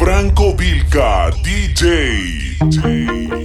Franco Vilca, DJ. DJ.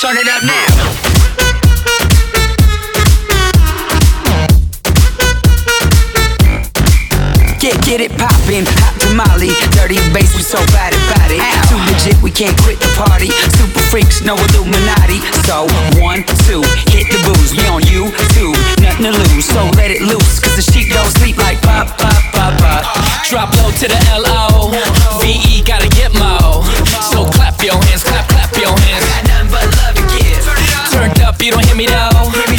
Start it up now. Get, get it poppin', hot tamale, dirty bass, we so bad about it. Too legit, we can't quit the party. Super freaks, no Illuminati. So one, two, hit the booze. We on you, two, nothing to lose. So let it loose, cause the sheep don't sleep like pop, pop, pop, pop. Drop low to the L O V E, gotta get mo. So clap your hands, clap, clap your hands. But you don't hear me though.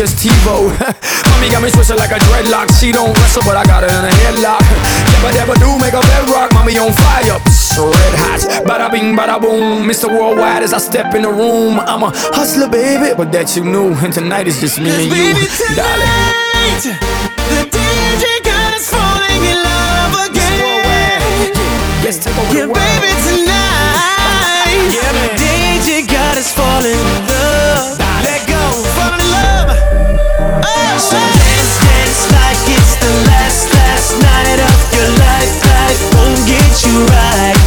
just TiVo. Mommy got me twisted like a dreadlock. She don't wrestle, but I got her in a headlock. Never, never do make a bedrock. Mommy on fire, Psst, red hot. Bada bing, bada boom. Mr. Worldwide as I step in the room. I'm a hustler, baby, but that you knew. And tonight is just me and you, darling. The DJ got us falling in love again. Yes, take over the world. you right.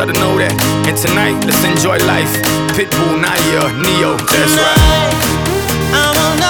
I want know that. And tonight, let's enjoy life. Pitbull, Nayer, Ne-Yo, that's right. I want all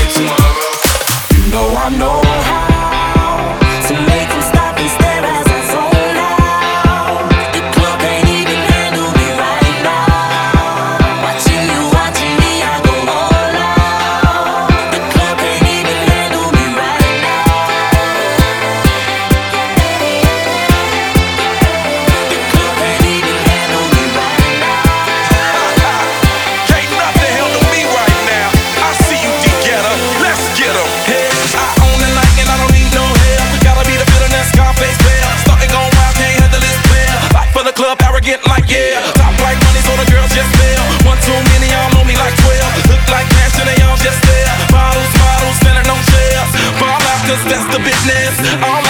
the business.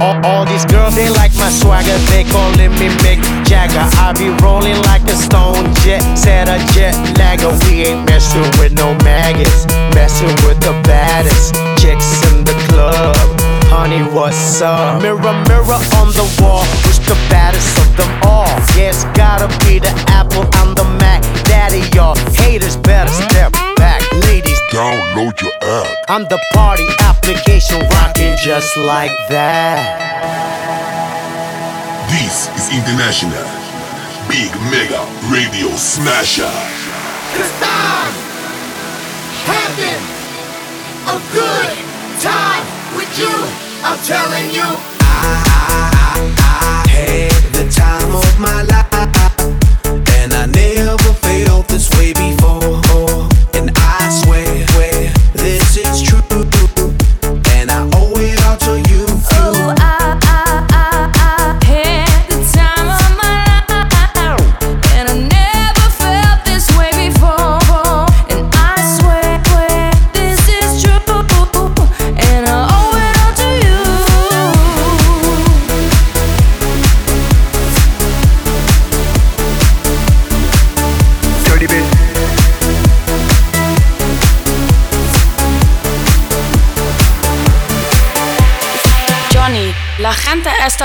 All, all these girls, they like my swagger, they calling me Mick Jagger. I be rolling like a stone jet, set a jet lagger. We ain't messing with no maggots, messing with the baddest chicks in the club. Honey, what's up? Mirror, mirror on the wall, who's the baddest of them all? Yeah, it's gotta be the Apple and the Mac. Daddy, y'all haters better step back. Ladies, Download your app. I'm the party application rocking just like that. This is International Big Mega Radio Smasher. Cause I'm having a good time with you. I'm telling you, I, had the time of my life, and I never felt this way before.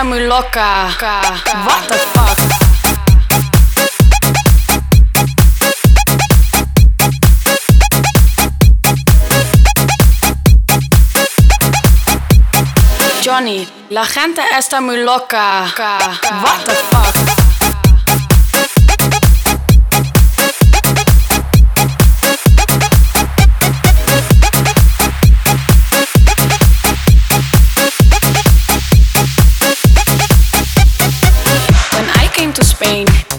Muy loca. What the fuck? Johnny, la gente está muy loca. What the fuck?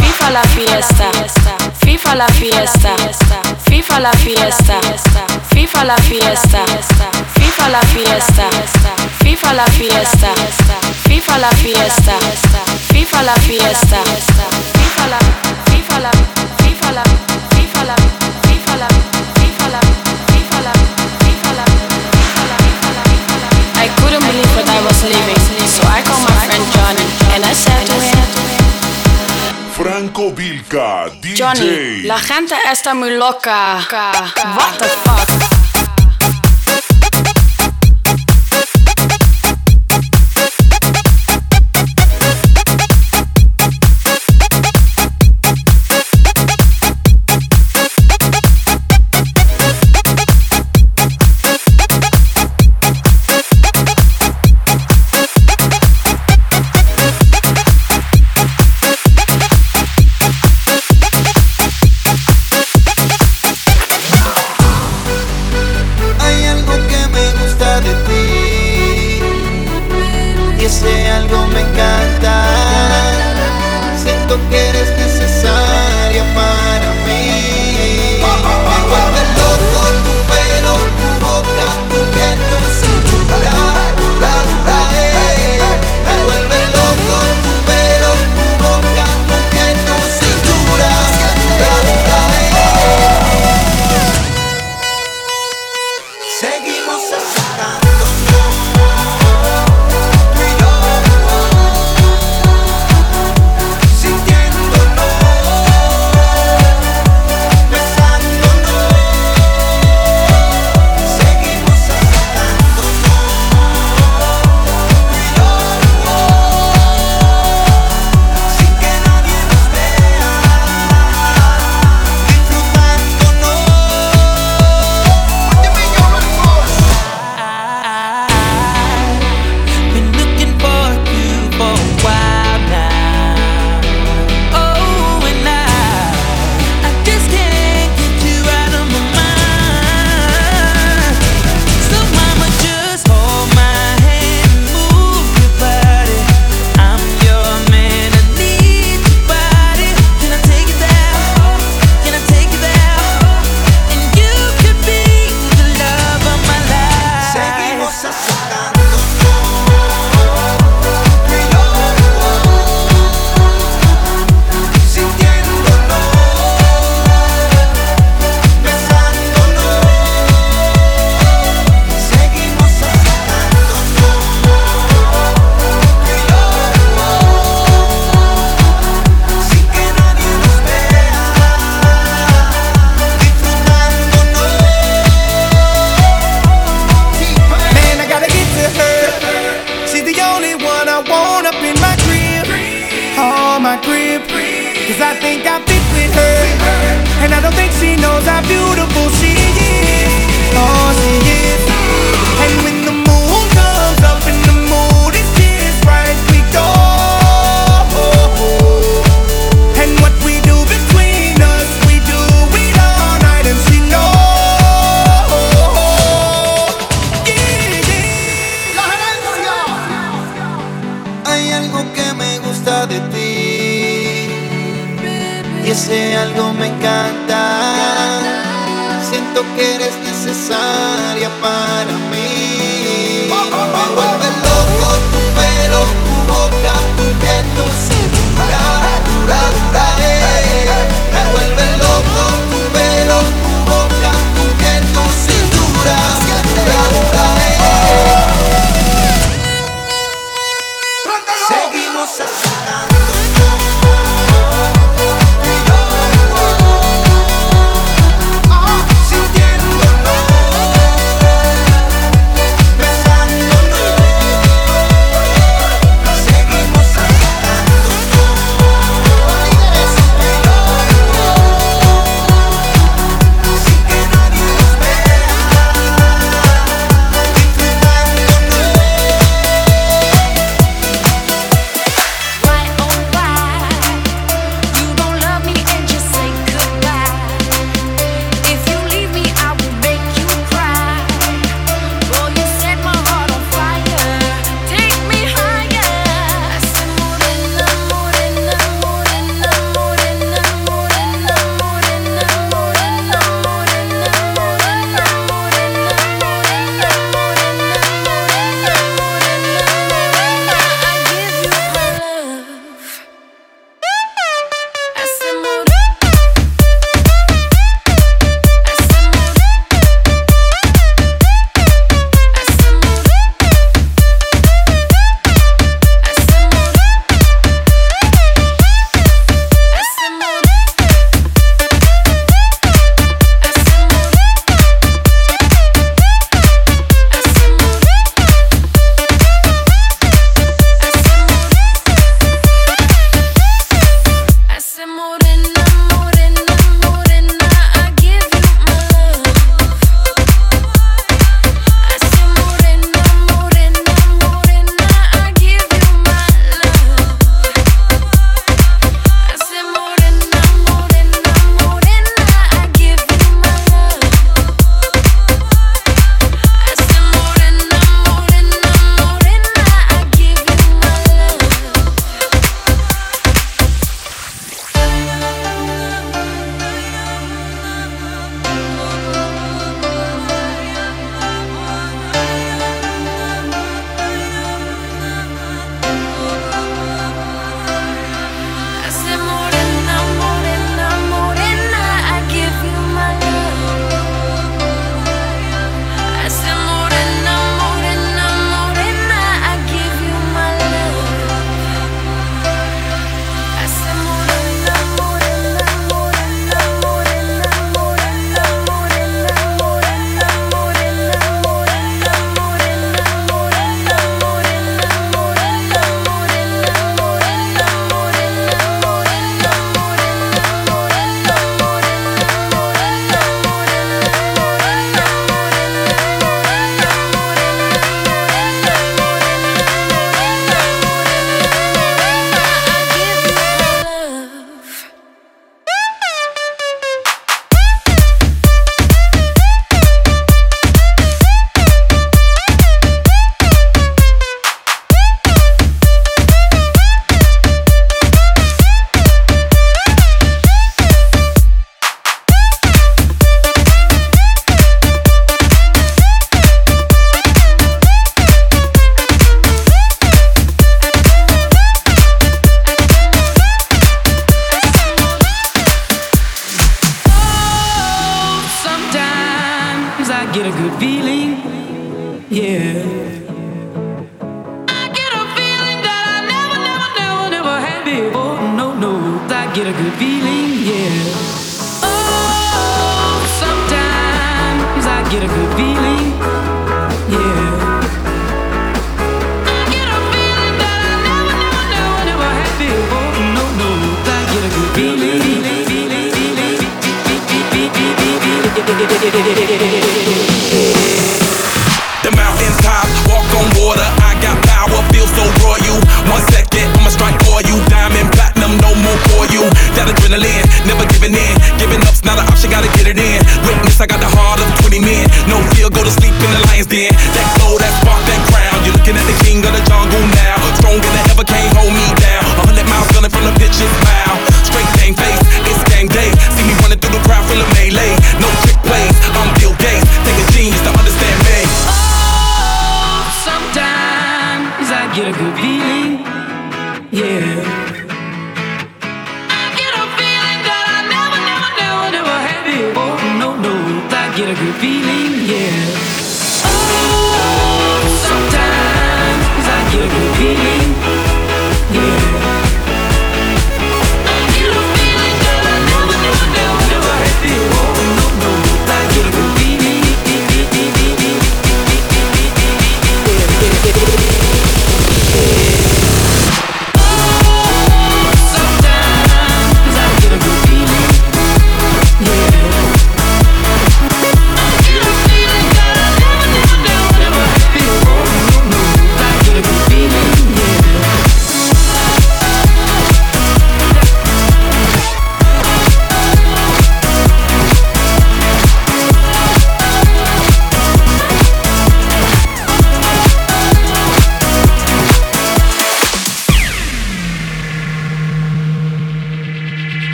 FIFA la fiesta, FIFA la fiesta, FIFA la fiesta, FIFA la fiesta, FIFA la fiesta, FIFA la fiesta, FIFA la fiesta, FIFA la fiesta, FIFA la, FIFA la, FIFA la, FIFA la, FIFA la, FIFA la, FIFA la, FIFA la, I couldn't believe what I was leaving, so I called my friend Johnny and I said. Franco Vilca, DJ. Johnny, la gente está muy loca. What the fuck?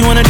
you wanna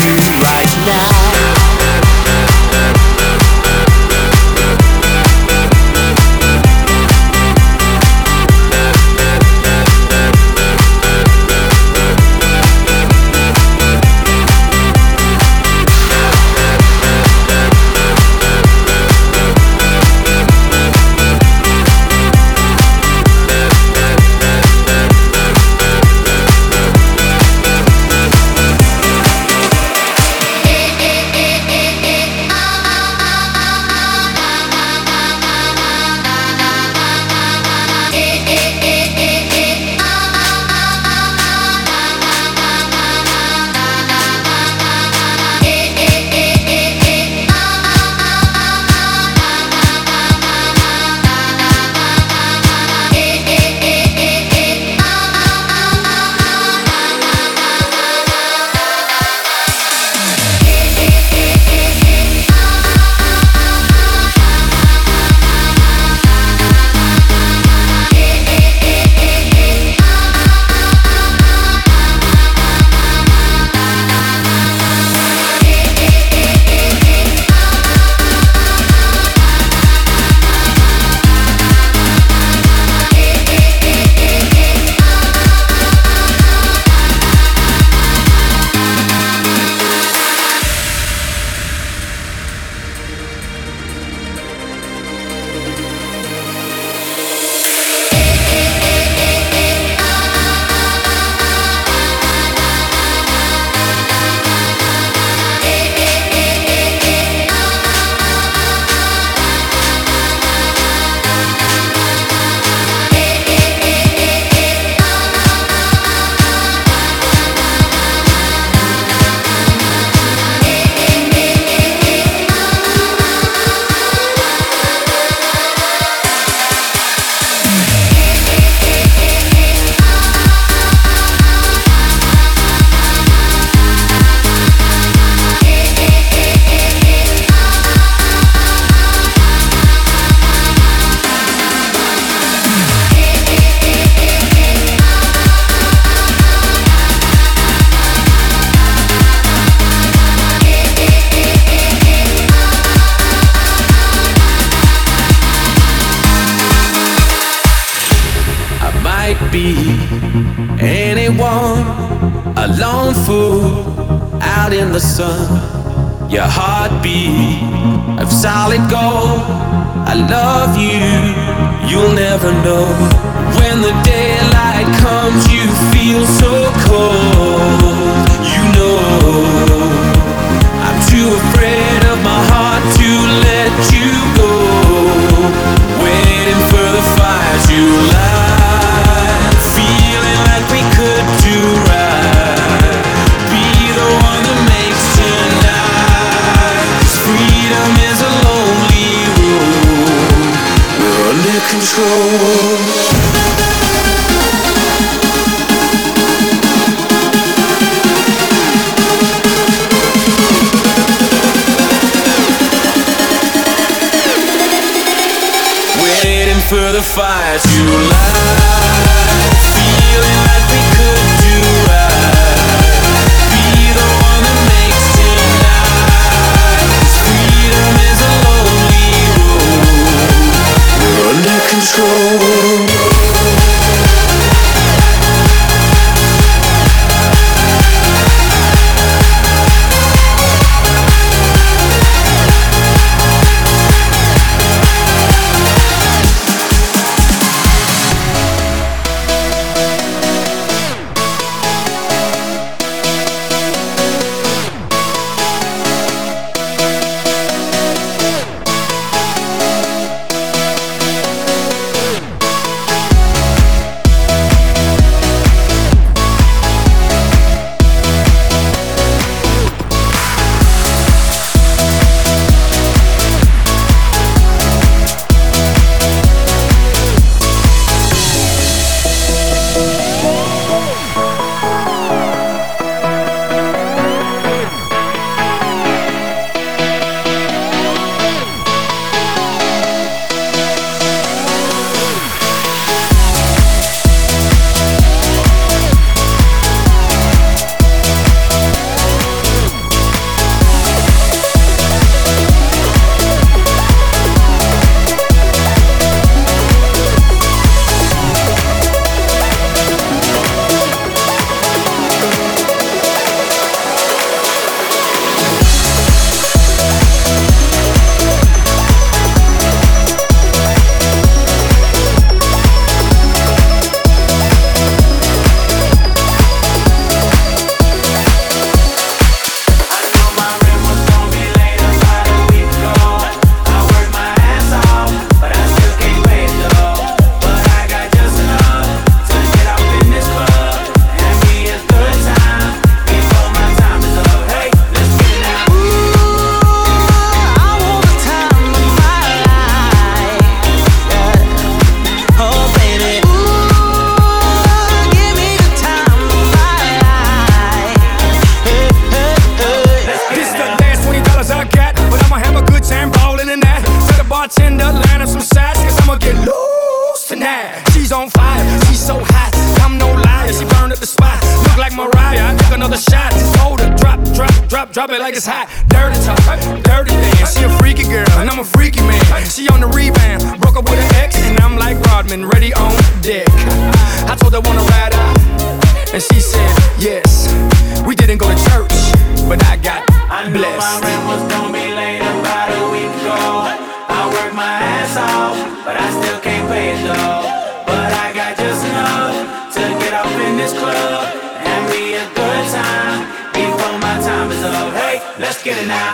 this club and we a good time before my time is up. Hey, let's get it now.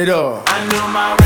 it up.